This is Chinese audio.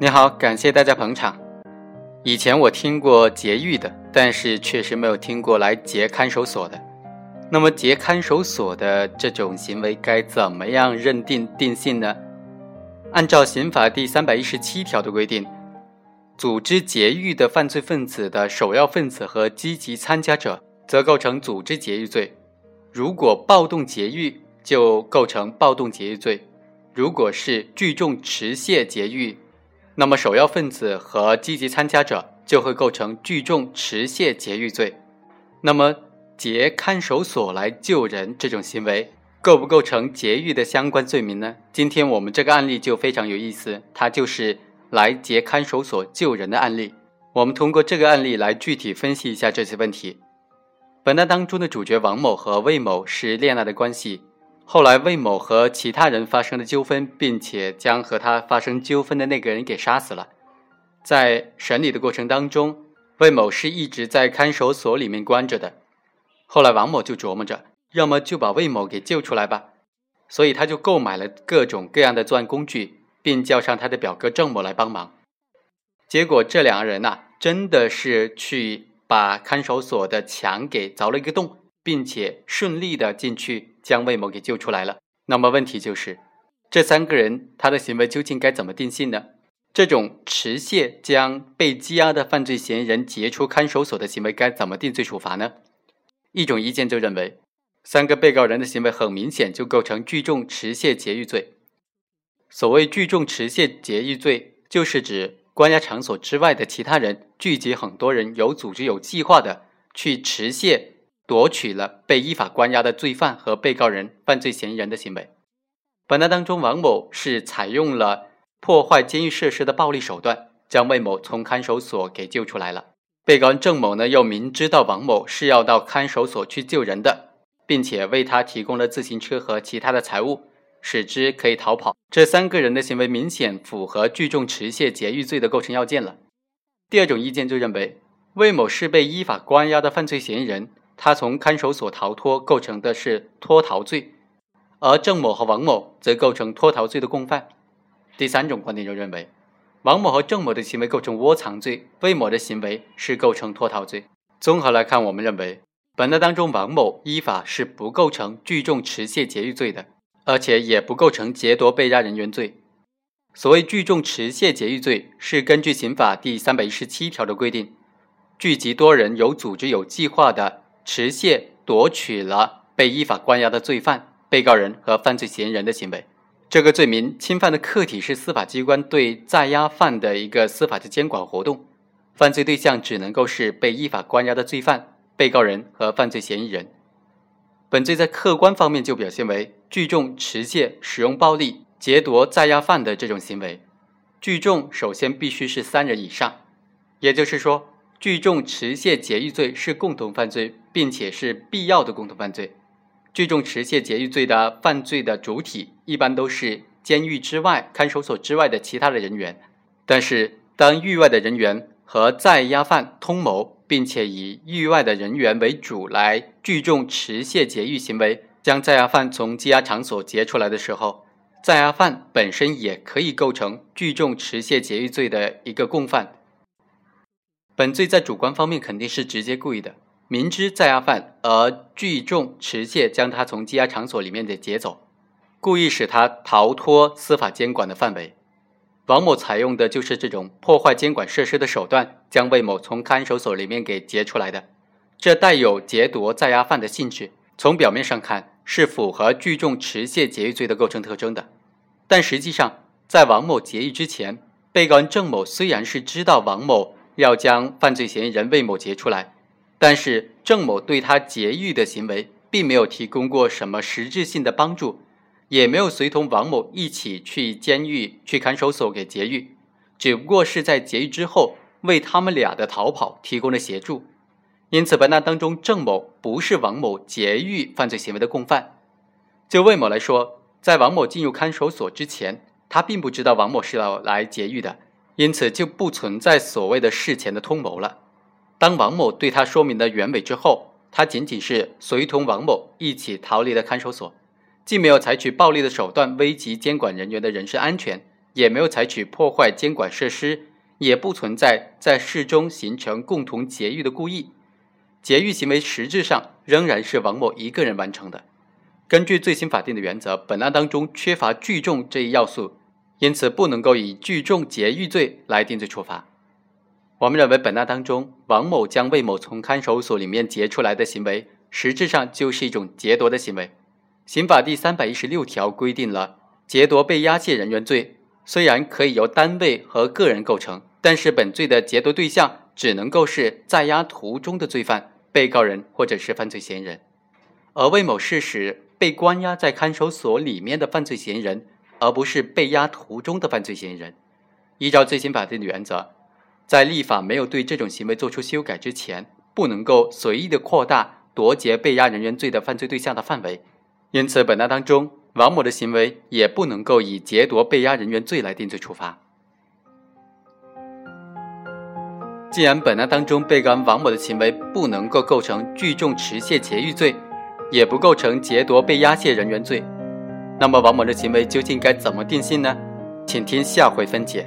你好，感谢大家捧场。以前我听过劫狱的，但是确实没有听过来劫看守所的。那么劫看守所的这种行为该怎么样认定定性呢？按照刑法第三百一十七条的规定，组织劫狱的犯罪分子的首要分子和积极参加者，则构成组织劫狱罪；如果暴动劫狱，就构成暴动劫狱罪；如果是聚众持械劫狱，那么首要分子和积极参加者就会构成聚众持械劫狱罪。那么劫看守所来救人这种行为。构不构成劫狱的相关罪名呢？今天我们这个案例就非常有意思，它就是来劫看守所救人的案例。我们通过这个案例来具体分析一下这些问题。本案当中的主角王某和魏某是恋爱的关系，后来魏某和其他人发生了纠纷，并且将和他发生纠纷的那个人给杀死了。在审理的过程当中，魏某是一直在看守所里面关着的。后来王某就琢磨着。要么就把魏某给救出来吧，所以他就购买了各种各样的作案工具，并叫上他的表哥郑某来帮忙。结果这两个人呐，真的是去把看守所的墙给凿了一个洞，并且顺利的进去将魏某给救出来了。那么问题就是，这三个人他的行为究竟该怎么定性呢？这种持械将被羁押的犯罪嫌疑人劫出看守所的行为该怎么定罪处罚呢？一种意见就认为。三个被告人的行为很明显，就构成聚众持械劫狱罪。所谓聚众持械劫狱罪，就是指关押场所之外的其他人聚集很多人，有组织、有计划的去持械夺取了被依法关押的罪犯和被告人、犯罪嫌疑人的行为。本案当中，王某是采用了破坏监狱设施的暴力手段，将魏某从看守所给救出来了。被告人郑某呢，又明知道王某是要到看守所去救人的。并且为他提供了自行车和其他的财物，使之可以逃跑。这三个人的行为明显符合聚众持械劫狱罪的构成要件了。第二种意见就认为，魏某是被依法关押的犯罪嫌疑人，他从看守所逃脱构成的是脱逃罪，而郑某和王某则构成脱逃罪的共犯。第三种观点就认为，王某和郑某的行为构成窝藏罪，魏某的行为是构成脱逃罪。综合来看，我们认为。本案当中，王某依法是不构成聚众持械劫狱罪的，而且也不构成劫夺被押人员罪。所谓聚众持械劫狱罪，是根据刑法第三百一十七条的规定，聚集多人有组织、有计划的持械夺取了被依法关押的罪犯、被告人和犯罪嫌疑人的行为。这个罪名侵犯的客体是司法机关对在押犯的一个司法的监管活动，犯罪对象只能够是被依法关押的罪犯。被告人和犯罪嫌疑人，本罪在客观方面就表现为聚众持械使用暴力劫夺在押犯的这种行为。聚众首先必须是三人以上，也就是说，聚众持械劫狱罪是共同犯罪，并且是必要的共同犯罪。聚众持械劫狱罪的犯罪的主体一般都是监狱之外、看守所之外的其他的人员，但是当狱外的人员和在押犯通谋。并且以狱外的人员为主来聚众持械劫狱行为，将在押犯从羁押场所劫出来的时候，在押犯本身也可以构成聚众持械劫狱罪的一个共犯。本罪在主观方面肯定是直接故意的，明知在押犯而聚众持械将他从羁押场所里面的劫走，故意使他逃脱司法监管的范围。王某采用的就是这种破坏监管设施的手段，将魏某从看守所里面给劫出来的，这带有劫夺在押犯的性质。从表面上看，是符合聚众持械劫狱罪的构成特征的。但实际上，在王某劫狱之前，被告人郑某虽然是知道王某要将犯罪嫌疑人魏某劫出来，但是郑某对他劫狱的行为，并没有提供过什么实质性的帮助。也没有随同王某一起去监狱、去看守所给劫狱，只不过是在劫狱之后为他们俩的逃跑提供了协助。因此，本案当中郑某不是王某劫狱犯罪行为的共犯。就魏某来说，在王某进入看守所之前，他并不知道王某是要来劫狱的，因此就不存在所谓的事前的通谋了。当王某对他说明了原委之后，他仅仅是随同王某一起逃离了看守所。既没有采取暴力的手段危及监管人员的人身安全，也没有采取破坏监管设施，也不存在在事中形成共同劫狱的故意。劫狱行为实质上仍然是王某一个人完成的。根据最新法定的原则，本案当中缺乏聚众这一要素，因此不能够以聚众劫狱罪来定罪处罚。我们认为，本案当中王某将魏某从看守所里面劫出来的行为，实质上就是一种劫夺的行为。刑法第三百一十六条规定了劫夺被押解人员罪，虽然可以由单位和个人构成，但是本罪的劫夺对象只能够是在押途中的罪犯、被告人或者是犯罪嫌疑人，而魏某是使被关押在看守所里面的犯罪嫌疑人，而不是被押途中的犯罪嫌疑人。依照最新法定的原则，在立法没有对这种行为作出修改之前，不能够随意的扩大夺劫被押人员罪的犯罪对象的范围。因此，本案当中，王某的行为也不能够以劫夺被押人员罪来定罪处罚。既然本案当中被告人王某的行为不能够构成聚众持械劫狱罪，也不构成劫夺被押解人员罪，那么王某的行为究竟该怎么定性呢？请听下回分解。